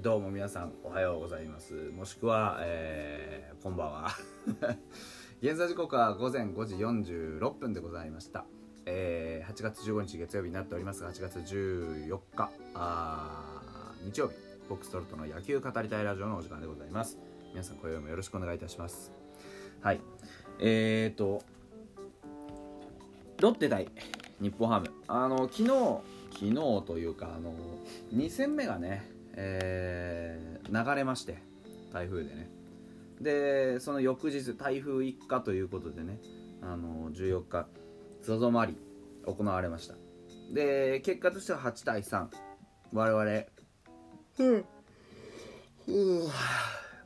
どうも皆さんおはようございます。もしくは、えー、こんばんは。現在時刻は午前5時46分でございました、えー、8月15日月曜日になっておりますが8月14日あ日曜日。ボックストロットの野球語りたいラジオのお時間でございます。皆さん今宵もよろしくお願いいたします。はい。えーとロッテ対日本ハム。あの昨日昨日というかあの2戦目がねえー流れまして台風でね。でその翌日台風一過ということでねあの14日 ZOZO マリン行われました。で結果としては8対3我々うん。うんね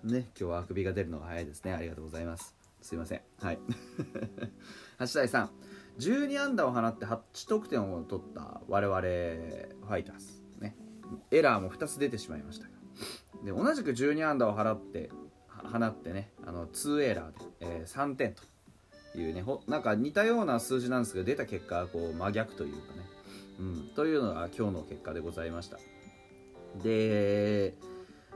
今日はあくびが出るのが早いですね。ありがとうございます。すいません。はい。8対3 12安打を放って8得点を取った我々ファイターズ。ねエラーも2つ出てしまいましたで同じく12安打を払って放ってねあの2エラーで、えー3点というねほなんか似たような数字なんですけど出た結果はこう真逆というかね、うん、というのが今日の結果でございました。で、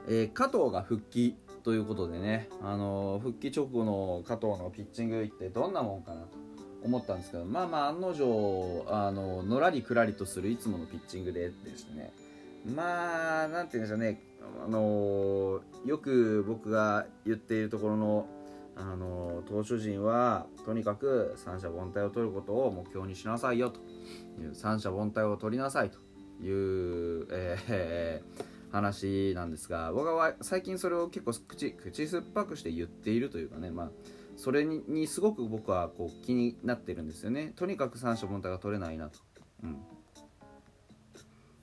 えー加藤が復帰ということでね、あのー復帰直後の加藤のピッチングってどんなもんかなと思ったんですけどまあまあ案の定あののらりくらりとするいつものピッチングででしてね。まあなんて言うんでしょうね。あのよく僕が言っているところのあの投手陣はとにかく三者凡退を取ることを目標にしなさいよという三者凡退を取りなさいという、えー話なんですが僕は最近それを結構口口酸っぱくして言っているというかねまあそれにすごく僕はこう気になってるんですよね。とにかく三者凡退が取れないなと。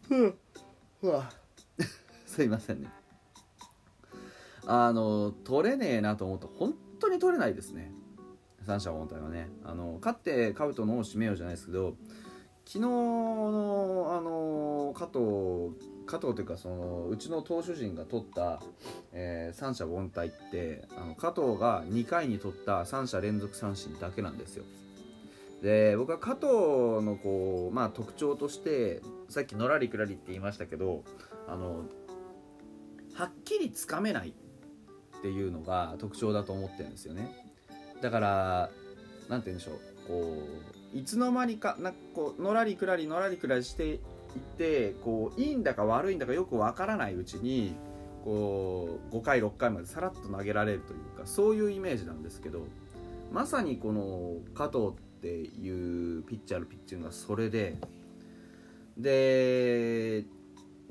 うん。うわ。すいませんね。あの取れねえなと思うと本当に取れないですね。三者凡退はね。あの勝ってカブトのを締めようじゃないですけど昨日のあの加藤加藤というかそのうちの投手陣が取った、えー三者凡退ってあの加藤が2回に取った三者連続三振だけなんですよ。で僕は加藤のこう、まあ、特徴としてさっきのらりくらりって言いましたけどあのはっきりつかめないっていうのが特徴だと思ってるんですよね。だからなんて言うんでしょうこういつの間にかなんかこうのらりくらりのらりくらりしていってこういいんだか悪いんだかよくわからないうちにこう5回6回までさらっと投げられるというかそういうイメージなんですけどまさにこの加藤っていうピッチャーのピッチングがそれでで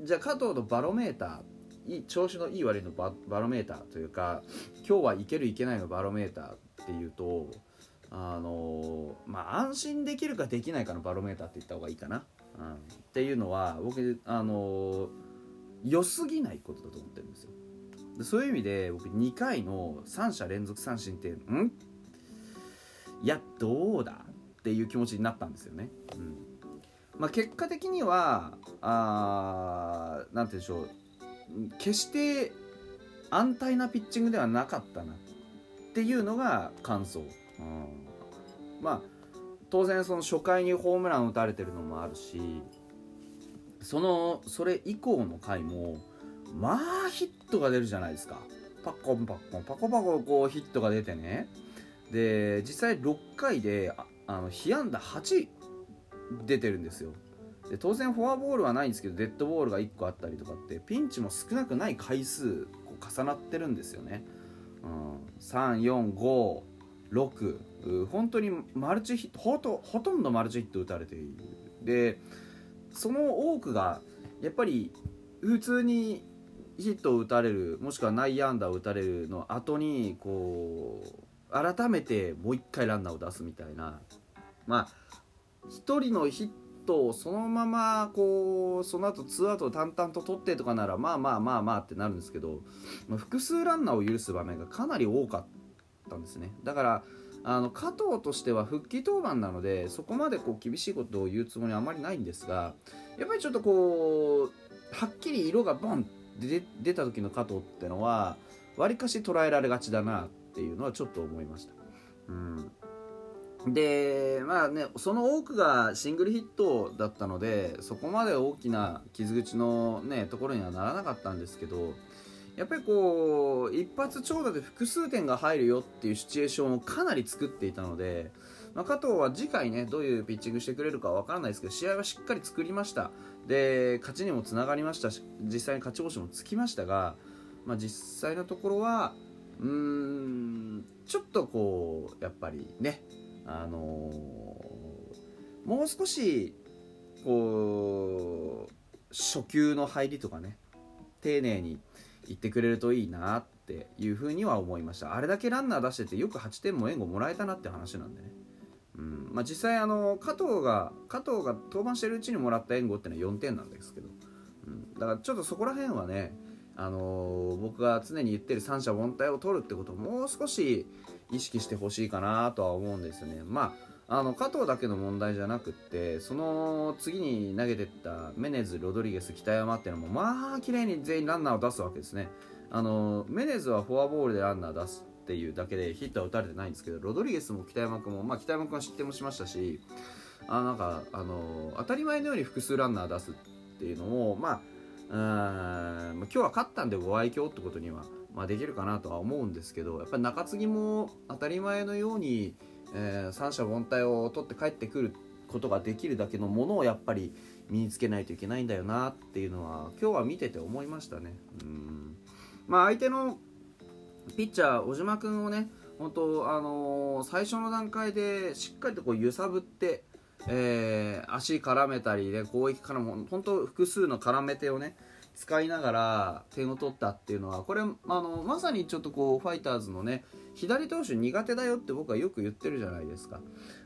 じゃあ加藤のバロメーター調子のいい悪いのババロメーターというか今日はいけるいけないのバロメーターっていうとあのまあ安心できるかできないかのバロメーターって言った方がいいかな、うん、っていうのは僕あの良すぎないことだと思ってるんですよ。でそういう意味で僕2回の3者連続三振ってん？いやどうだ？っていう気持ちになったんですよね、うん。まあ、結果的にはあなんて言うんでしょう。決して安泰なピッチングではなかったな。っていうのが感想、うん、まあ当然その初回にホームラン打たれてるのもあるしそのそれ以降の回もまあヒットが出るじゃないですか。パッコンパッコンパコパコこうヒットが出てね。で実際6回でああの被安打8出てるんですよ。で当然フォアボールはないんですけどデッドボールが1個あったりとかってピンチも少なくない回数こう重なってるんですよね、うん、3456本当にマルチヒットほとほとんどマルチヒット打たれている。でその多くがやっぱり普通にヒットを打たれるもしくは内野安打を打たれるの後にこう改めてもう一回ランナーを出すみたいな。まあ一人のヒットをそのままこうその後ツーアウトを淡々と取ってとかならまあまあまあまあってなるんですけど、まあ複数ランナーを許す場面がかなり多かったんですね。だからあの加藤としては復帰登板なのでそこまでこう厳しいことを言うつもりはあまりないんですがやっぱりちょっとこうはっきり色がボンって出た時の加藤ってのはわりかし捉えられがちだなっっていうのはちょっと思いました。うんでまあねその多くがシングルヒットだったのでそこまで大きな傷口のねところにはならなかったんですけどやっぱりこう一発長打で複数点が入るよっていうシチュエーションをかなり作っていたので、まあ、加藤は次回ねどういうピッチングしてくれるかわからないですけど試合はしっかり作りましたで勝ちにもつながりましたし実際に勝ち星もつきましたが、まあ、実際のところはうーんちょっとこうやっぱりねあのー、もう少しこう初球の入りとかね丁寧に言ってくれるといいなっていうふうには思いました。あれだけランナー出しててよく8点も援護もらえたなって話なんでね、うんまあ、実際あの加藤が加藤が登板してるうちにもらった援護ってのは4点なんですけど、うん、だからちょっとそこら辺はねあの、僕が常に言ってる三者凡退を取るってことをもう少し意識してほしいかなとは思うんですよね。まあ、あの加藤だけの問題じゃなくってその次に投げてったメネズ、ロドリゲス、北山っていうのもまあ綺麗に全員ランナーを出すわけですね。あのメネズはフォアボールでランナー出すっていうだけでヒットは打たれてないんですけどロドリゲスも北山君も、まあ、北山君は失点もしましたしあなんかあの当たり前のように複数ランナー出すっていうのをまあうん今日は勝ったんでご愛嬌ってことには、まあ、できるかなとは思うんですけどやっぱり中継ぎも当たり前のように、えー、三者凡退を取って帰ってくることができるだけのものをやっぱり身につけないといけないんだよなっていうのは今日は見てて思いましたね。うんまあ、相手のピッチャー小島君をね本当、あのー、最初の段階でしっかりとこう揺さぶって、えー、足絡めたりで、攻撃からも本当複数の絡め手をね使いながら点を取ったっていうのはこれあのまさにちょっとこうファイターズのね左投手苦手だよって僕はよく言ってるじゃないですか。だ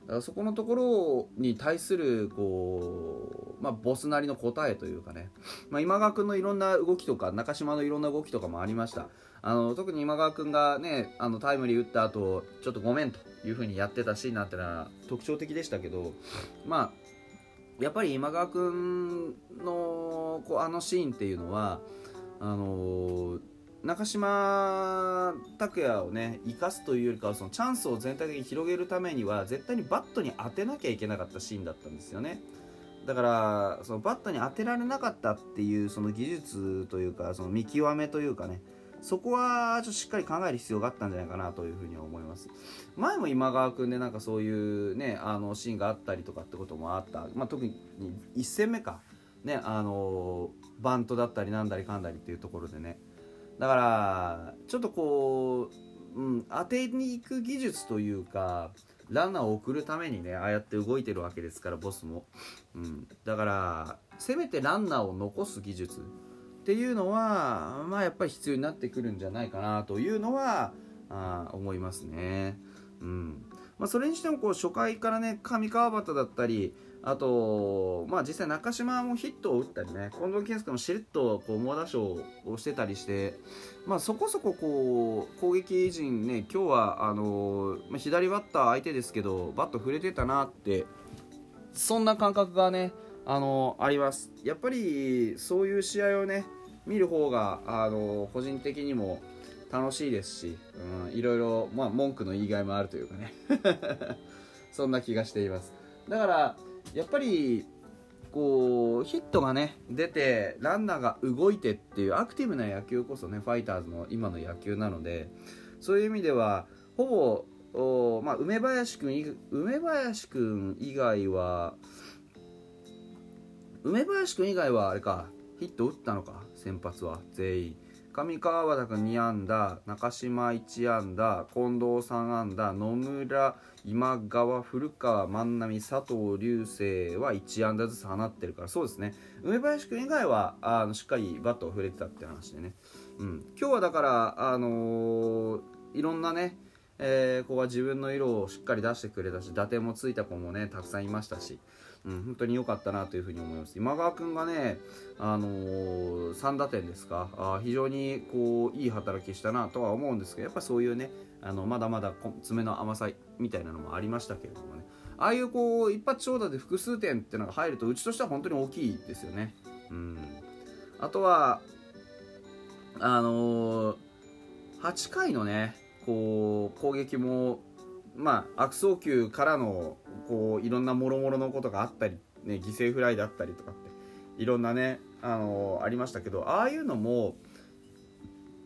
からそこのところに対するこう、まあ、ボスなりの答えというかね、まあ、今川君のいろんな動きとか中島のいろんな動きとかもありました。あの特に今川君がねあのタイムリー打った後ちょっとごめんと。いうふうにやってたシーンなんてのは特徴的でしたけどまあやっぱり今川君のこうあのシーンっていうのはあの中島拓也をね生かすというよりかはそのチャンスを全体的に広げるためには絶対にバットに当てなきゃいけなかったシーンだったんですよね。だからそのバットに当てられなかったっていうその技術というかその見極めというかねそこはちょっとしっかり考える必要があったんじゃないかなというふうに思います。前も今川君でなんかそういうねあのシーンがあったりとかってこともあった、まあ、特に1戦目か。ねあのバントだったりなんだりかんだりっていうところでね。だからちょっとこう、うん、当てに行く技術というかランナーを送るためにねああやって動いてるわけですからボスも、うん、だからせめてランナーを残す技術。っていうのは、まあ、やっぱり必要になってくるんじゃないかなというのはあ思いますね。うんまあ、それにしてもこう初回からね上川端だったりあと、まあ、実際中島もヒットを打ったりね近藤健介もしれっとこう猛打賞をしてたりして、まあ、そこそここう攻撃陣ね今日はあのまあ、左バッター相手ですけどバット触れてたなってそんな感覚がねあのありますやっぱりそういう試合をね見る方があの個人的にも楽しいですし、うん、いろいろ、まあ、文句の言いがいもあるというかね。そんな気がしています。だからやっぱりこうヒットがね出てランナーが動いてっていうアクティブな野球こそねファイターズの今の野球なのでそういう意味ではほぼまあ、梅林君梅林君以外は梅林君以外はあれかヒット打ったのか。先発は全員上川端君2安打中島1安打近藤3安打野村今川古川万波佐藤流星は1安打ずつ放ってるからそうですね。梅林君以外はあのしっかりバットを振れてたって話でね、うん、今日はだからあのー、いろんなねえー、子は自分の色をしっかり出してくれたし打点もついた子もねたくさんいましたし、うん、本当に良かったなというふうに思います。今川君がね、あのー、3打点ですかあ非常にこういい働きしたなとは思うんですけどやっぱそういうねあのまだまだ爪の甘さみたいなのもありましたけれどもね。ああいうこう一発長打で複数点っていうのが入るとうちとしては本当に大きいですよね。うん、あとはあのー、8回のねこう攻撃もまあ悪送球からのこういろんなもろもろのことがあったり、ね、犠牲フライだったりとかっていろんなねあのありましたけどああいうのも、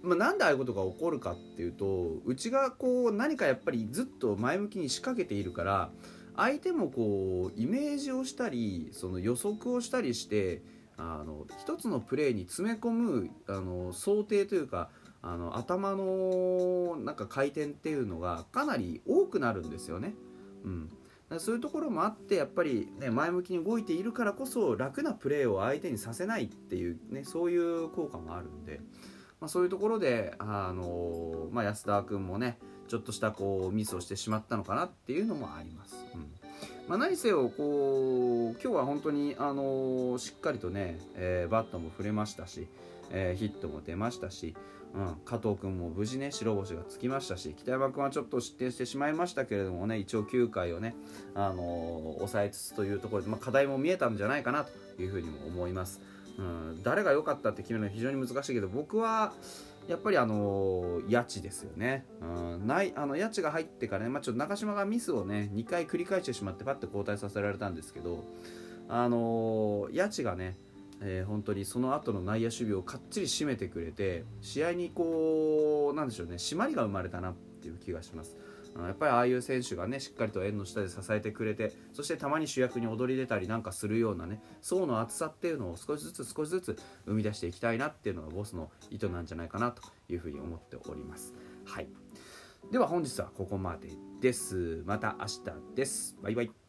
まあ、なんでああいうことが起こるかっていうとうちがこう何かやっぱりずっと前向きに仕掛けているから相手もこうイメージをしたりその予測をしたりしてあの一つのプレーに詰め込むあの想定というかあの頭のなんか回転っていうのがかなり多くなるんですよね。うんそういうところもあってやっぱり、ね、前向きに動いているからこそ楽なプレーを相手にさせないっていう、ね、そういう効果もあるんで、まあ、そういうところで、あのまあ、安田君もねちょっとしたこうミスをしてしまったのかなっていうのもあります。うんまあ、何せよこう今日は本当に、あのしっかりとね、えー、バットも振れましたし、えー、ヒットも出ましたし、うん、加藤君も無事ね白星がつきましたし北山君はちょっと失点してしまいましたけれどもね一応9回をね、あのー、抑えつつというところで、まあ、課題も見えたんじゃないかなというふうにも思います、うん、誰が良かったって決めるのは非常に難しいけど僕はやっぱりあのー、谷地ですよね、うん、ないあの谷地が入ってからね、まあ、ちょっと中島がミスをね2回繰り返してしまってパッて交代させられたんですけどあのー、谷地がねえー、本当にその後の内野守備をかっちり締めてくれて試合にこうなんでしょうね締まりが生まれたなっていう気がします。やっぱりああいう選手がねしっかりと円の下で支えてくれてそしてたまに主役に踊り出たりなんかするようなね層の厚さっていうのを少しずつ少しずつ生み出していきたいなっていうのがボスの意図なんじゃないかなというふうに思っております。はい。では本日はここまでです。また明日です。バイバイ。